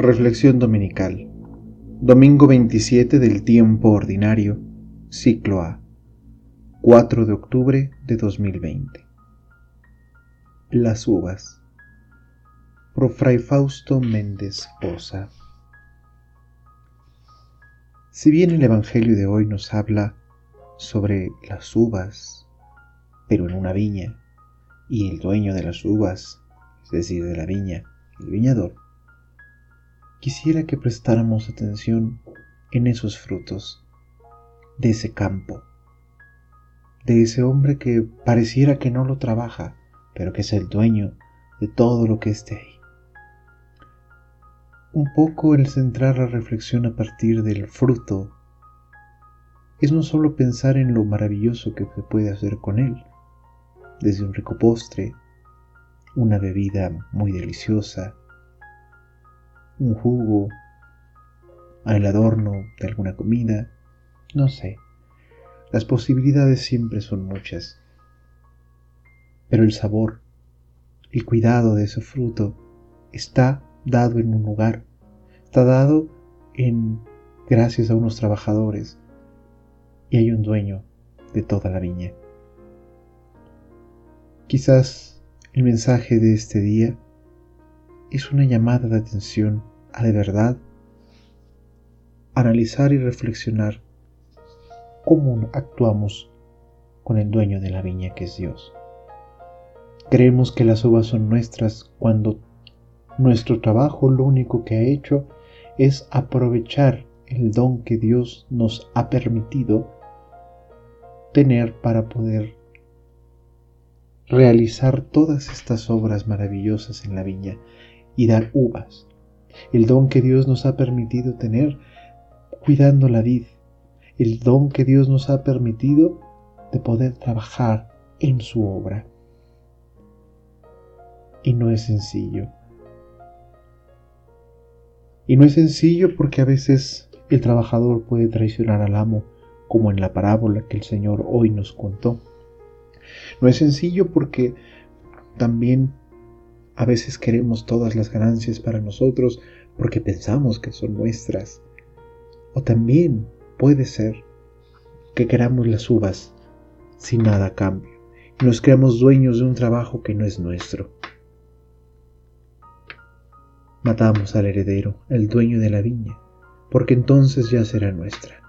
Reflexión Dominical. Domingo 27 del tiempo ordinario, ciclo A. 4 de octubre de 2020. Las uvas. Por Fray Fausto Méndez Poza. Si bien el Evangelio de hoy nos habla sobre las uvas, pero en una viña, y el dueño de las uvas, es decir, de la viña, el viñador, quisiera que prestáramos atención en esos frutos de ese campo, de ese hombre que pareciera que no lo trabaja, pero que es el dueño de todo lo que esté ahí. Un poco el centrar la reflexión a partir del fruto es no solo pensar en lo maravilloso que se puede hacer con él, desde un rico postre, una bebida muy deliciosa, un jugo, el adorno de alguna comida, no sé. Las posibilidades siempre son muchas. Pero el sabor, el cuidado de ese fruto está dado en un lugar, está dado en gracias a unos trabajadores y hay un dueño de toda la viña. Quizás el mensaje de este día es una llamada de atención a de verdad analizar y reflexionar cómo actuamos con el dueño de la viña que es Dios. Creemos que las uvas son nuestras cuando nuestro trabajo lo único que ha hecho es aprovechar el don que Dios nos ha permitido tener para poder realizar todas estas obras maravillosas en la viña y dar uvas. El don que Dios nos ha permitido tener cuidando la vid. El don que Dios nos ha permitido de poder trabajar en su obra. Y no es sencillo. Y no es sencillo porque a veces el trabajador puede traicionar al amo, como en la parábola que el Señor hoy nos contó. No es sencillo porque también a veces queremos todas las ganancias para nosotros porque pensamos que son nuestras. O también puede ser que queramos las uvas sin nada a cambio y nos creamos dueños de un trabajo que no es nuestro. Matamos al heredero, el dueño de la viña, porque entonces ya será nuestra.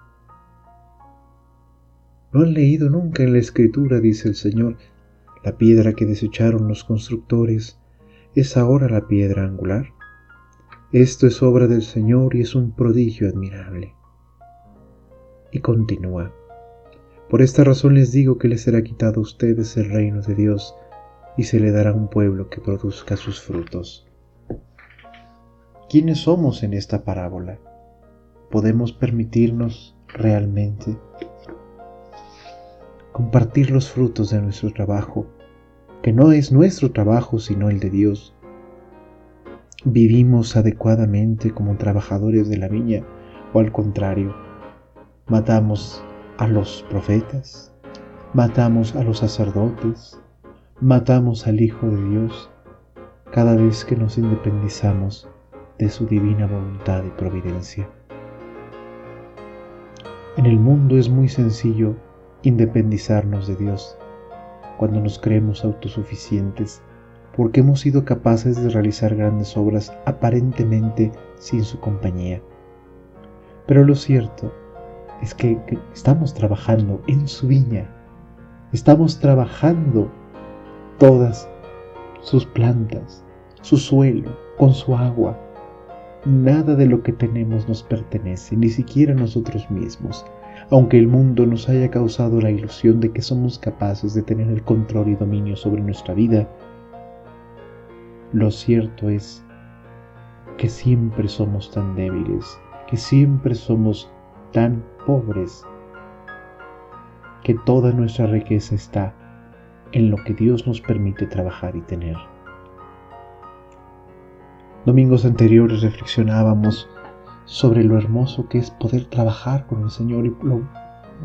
¿No han leído nunca en la escritura, dice el Señor, la piedra que desecharon los constructores es ahora la piedra angular? Esto es obra del Señor y es un prodigio admirable. Y continúa. Por esta razón les digo que les será quitado a ustedes el reino de Dios y se le dará un pueblo que produzca sus frutos. ¿Quiénes somos en esta parábola? ¿Podemos permitirnos realmente compartir los frutos de nuestro trabajo, que no es nuestro trabajo sino el de Dios. ¿Vivimos adecuadamente como trabajadores de la viña o al contrario, matamos a los profetas, matamos a los sacerdotes, matamos al Hijo de Dios cada vez que nos independizamos de su divina voluntad y providencia? En el mundo es muy sencillo independizarnos de Dios cuando nos creemos autosuficientes porque hemos sido capaces de realizar grandes obras aparentemente sin su compañía. Pero lo cierto es que, estamos trabajando en su viña, estamos trabajando todas sus plantas, su suelo, con su agua. Nada de lo que tenemos nos pertenece, ni siquiera nosotros mismos aunque el mundo nos haya causado la ilusión de que somos capaces de tener el control y dominio sobre nuestra vida, lo cierto es que siempre somos tan débiles, que siempre somos tan pobres, que toda nuestra riqueza está en lo que Dios nos permite trabajar y tener. Domingos anteriores reflexionábamos sobre lo hermoso que es poder trabajar con el Señor y lo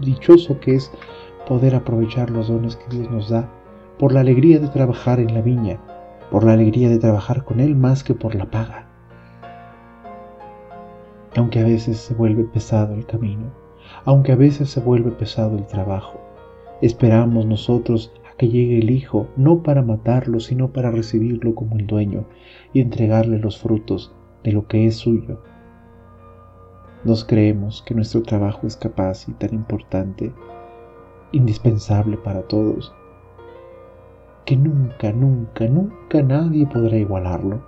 dichoso que es poder aprovechar los dones que Dios nos da por la alegría de trabajar en la viña, por la alegría de trabajar con Él más que por la paga. aunque a veces se vuelve pesado el camino, aunque a veces se vuelve pesado el trabajo. Esperamos nosotros a que llegue el Hijo, no para matarlo, sino para recibirlo como el dueño y entregarle los frutos de lo que es suyo. Nos creemos que nuestro trabajo es capaz y tan importante, indispensable para todos, que nunca, nunca, nunca nadie podrá igualarlo.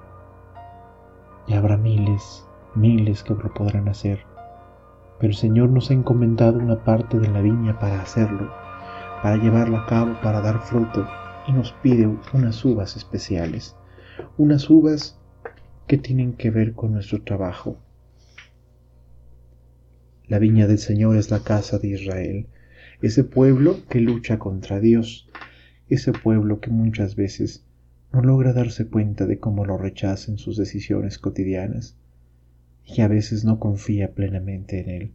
Y habrá miles, miles que lo podrán hacer, pero el Señor nos ha encomendado una parte de la viña para hacerlo, para llevarlo a cabo, para dar fruto, y nos pide unas uvas especiales, unas uvas que tienen que ver con nuestro trabajo. La viña del Señor es la casa de Israel, ese pueblo que lucha contra Dios, ese pueblo que muchas veces no logra darse cuenta de cómo lo rechaza en sus decisiones cotidianas y a veces no confía plenamente en él.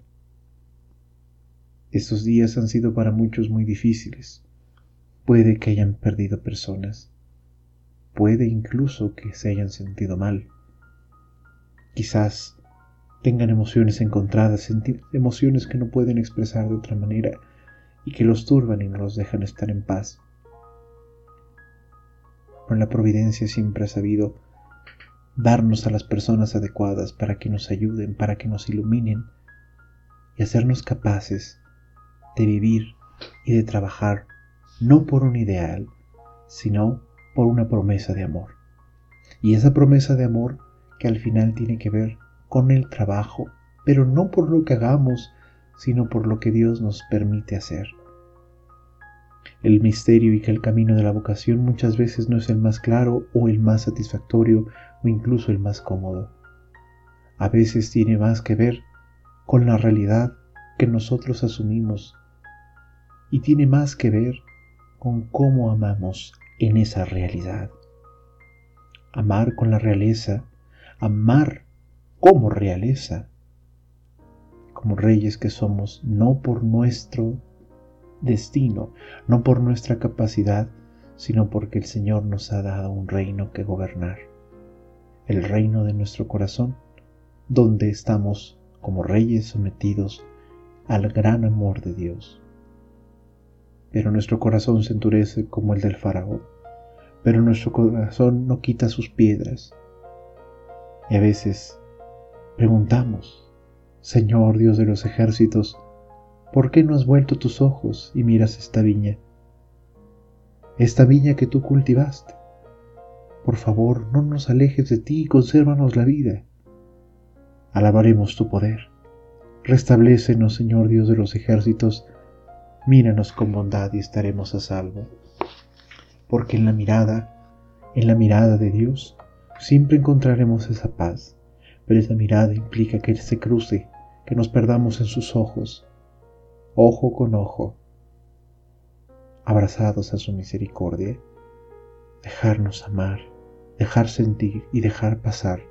Estos días han sido para muchos muy difíciles. Puede que hayan perdido personas. Puede incluso que se hayan sentido mal. Quizás tengan emociones encontradas, emociones que no pueden expresar de otra manera y que los turban y no los dejan estar en paz. Pero la providencia siempre ha sabido darnos a las personas adecuadas para que nos ayuden, para que nos iluminen y hacernos capaces de vivir y de trabajar no por un ideal, sino por una promesa de amor. Y esa promesa de amor que al final tiene que ver con el trabajo, pero no por lo que hagamos, sino por lo que Dios nos permite hacer. El misterio y que el camino de la vocación muchas veces no es el más claro o el más satisfactorio o incluso el más cómodo. A veces tiene más que ver con la realidad que nosotros asumimos y tiene más que ver con cómo amamos en esa realidad. Amar con la realeza, amar como realeza, como reyes que somos, no por nuestro destino, no por nuestra capacidad, sino porque el Señor nos ha dado un reino que gobernar, el reino de nuestro corazón, donde estamos como reyes sometidos al gran amor de Dios pero nuestro corazón se endurece como el del faraón, pero nuestro corazón no quita sus piedras. Y a veces preguntamos, Señor Dios de los ejércitos, ¿por qué no has vuelto tus ojos y miras esta viña? Esta viña que tú cultivaste. Por favor, no nos alejes de ti y consérvanos la vida. Alabaremos tu poder. Restablécenos, Señor Dios de los ejércitos, míranos con bondad y estaremos a salvo. Porque en la mirada, en la mirada de Dios, siempre encontraremos esa paz, pero esa mirada implica que se cruce, que nos perdamos en sus ojos, ojo con ojo, abrazados a su misericordia, dejarnos amar, dejar sentir y dejar pasar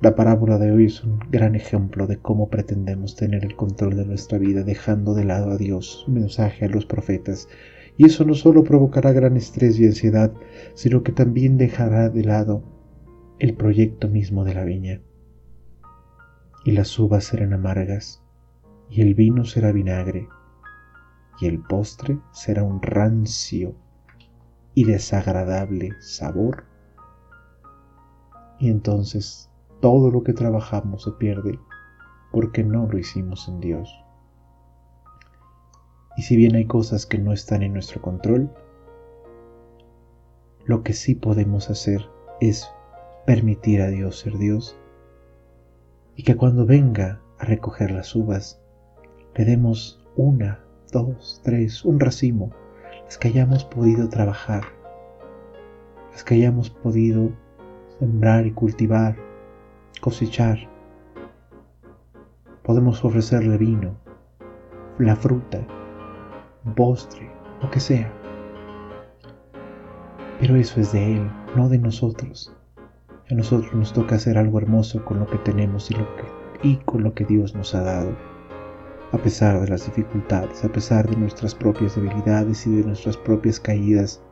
la parábola de hoy es un gran ejemplo de cómo pretendemos tener el control de nuestra vida dejando de lado a Dios, mensaje a los profetas. Y eso no solo provocará gran estrés y ansiedad, sino que también dejará de lado el proyecto mismo de la viña. Y las uvas serán amargas, y el vino será vinagre, y el postre será un rancio y desagradable sabor. Y entonces todo lo que trabajamos se pierde porque no lo hicimos en Dios. Y si bien hay cosas que no están en nuestro control, lo que sí podemos hacer es permitir a Dios ser Dios y que cuando venga a recoger las uvas le demos una, dos, tres, un racimo, las que hayamos podido trabajar, las que hayamos podido sembrar y cultivar cosechar. Podemos ofrecerle vino, la fruta, postre, lo que sea. Pero eso es de Él, no de nosotros. A nosotros nos toca hacer algo hermoso con lo que tenemos y, con lo que Dios nos ha dado. A pesar de las dificultades, a pesar de nuestras propias debilidades y de nuestras propias caídas,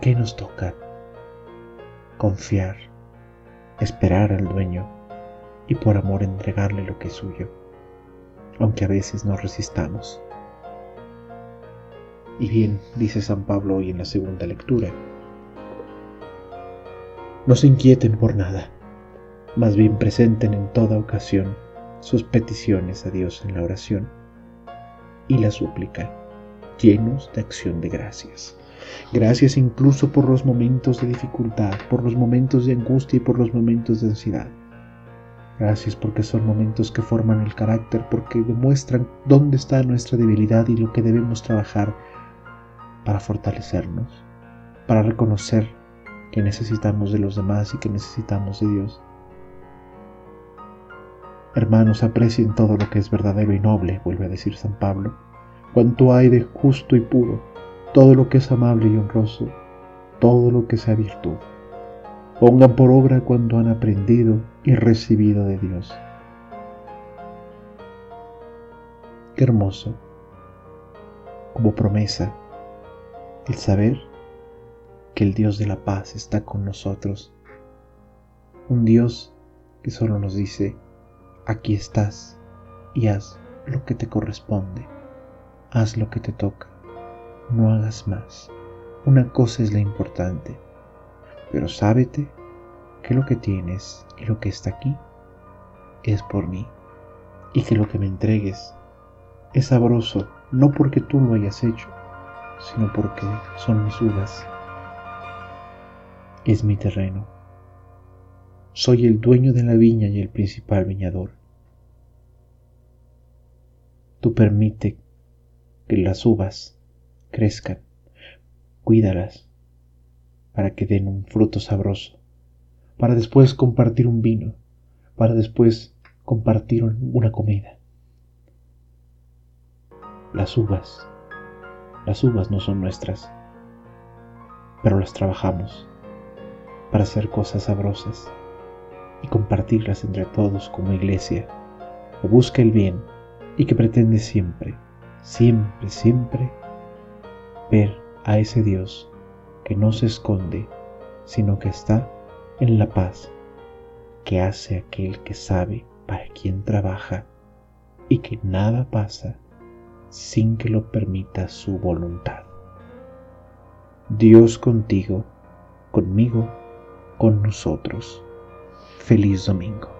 ¿qué nos toca? Confiar esperar al dueño y por amor entregarle lo que es suyo, aunque a veces nos resistamos. Y bien, dice San Pablo hoy en la segunda lectura, no se inquieten por nada, más bien presenten en toda ocasión sus peticiones a Dios en la oración y la súplica, llenos de acción de gracias. Gracias incluso por los momentos de dificultad, por los momentos de angustia y por los momentos de ansiedad. Gracias porque son momentos que forman el carácter, porque demuestran dónde está nuestra debilidad y lo que debemos trabajar para fortalecernos, para reconocer que necesitamos de los demás y que necesitamos de Dios. Hermanos, aprecien todo lo que es verdadero y noble, vuelve a decir San Pablo, cuanto hay de justo y puro, todo lo que es amable y honroso, todo lo que sea virtud. Pongan por obra cuando han aprendido y recibido de Dios. Qué hermoso, como promesa, el saber que el Dios de la paz está con nosotros. Un Dios que solo nos dice, aquí estás y haz lo que te corresponde, haz lo que te toca, no hagas más. Una cosa es la importante, pero sábete que lo que tienes y lo que está aquí es por mí, y que lo que me entregues es sabroso no porque tú lo hayas hecho, sino porque son mis uvas es mi terreno. Soy el dueño de la viña y el principal viñador. Tú permite que las uvas crezcan, cuídalas para que den un fruto sabroso, para después compartir un vino, para después compartir una comida. Las uvas, las uvas no son nuestras, pero las trabajamos para hacer cosas sabrosas y compartirlas entre todos como iglesia, que busca el bien y que pretende siempre, siempre, siempre ver a ese Dios que no se esconde, sino que está en la paz que hace aquel que sabe para quién trabaja y que nada pasa sin que lo permita su voluntad. Dios contigo, conmigo, con nosotros. Feliz domingo.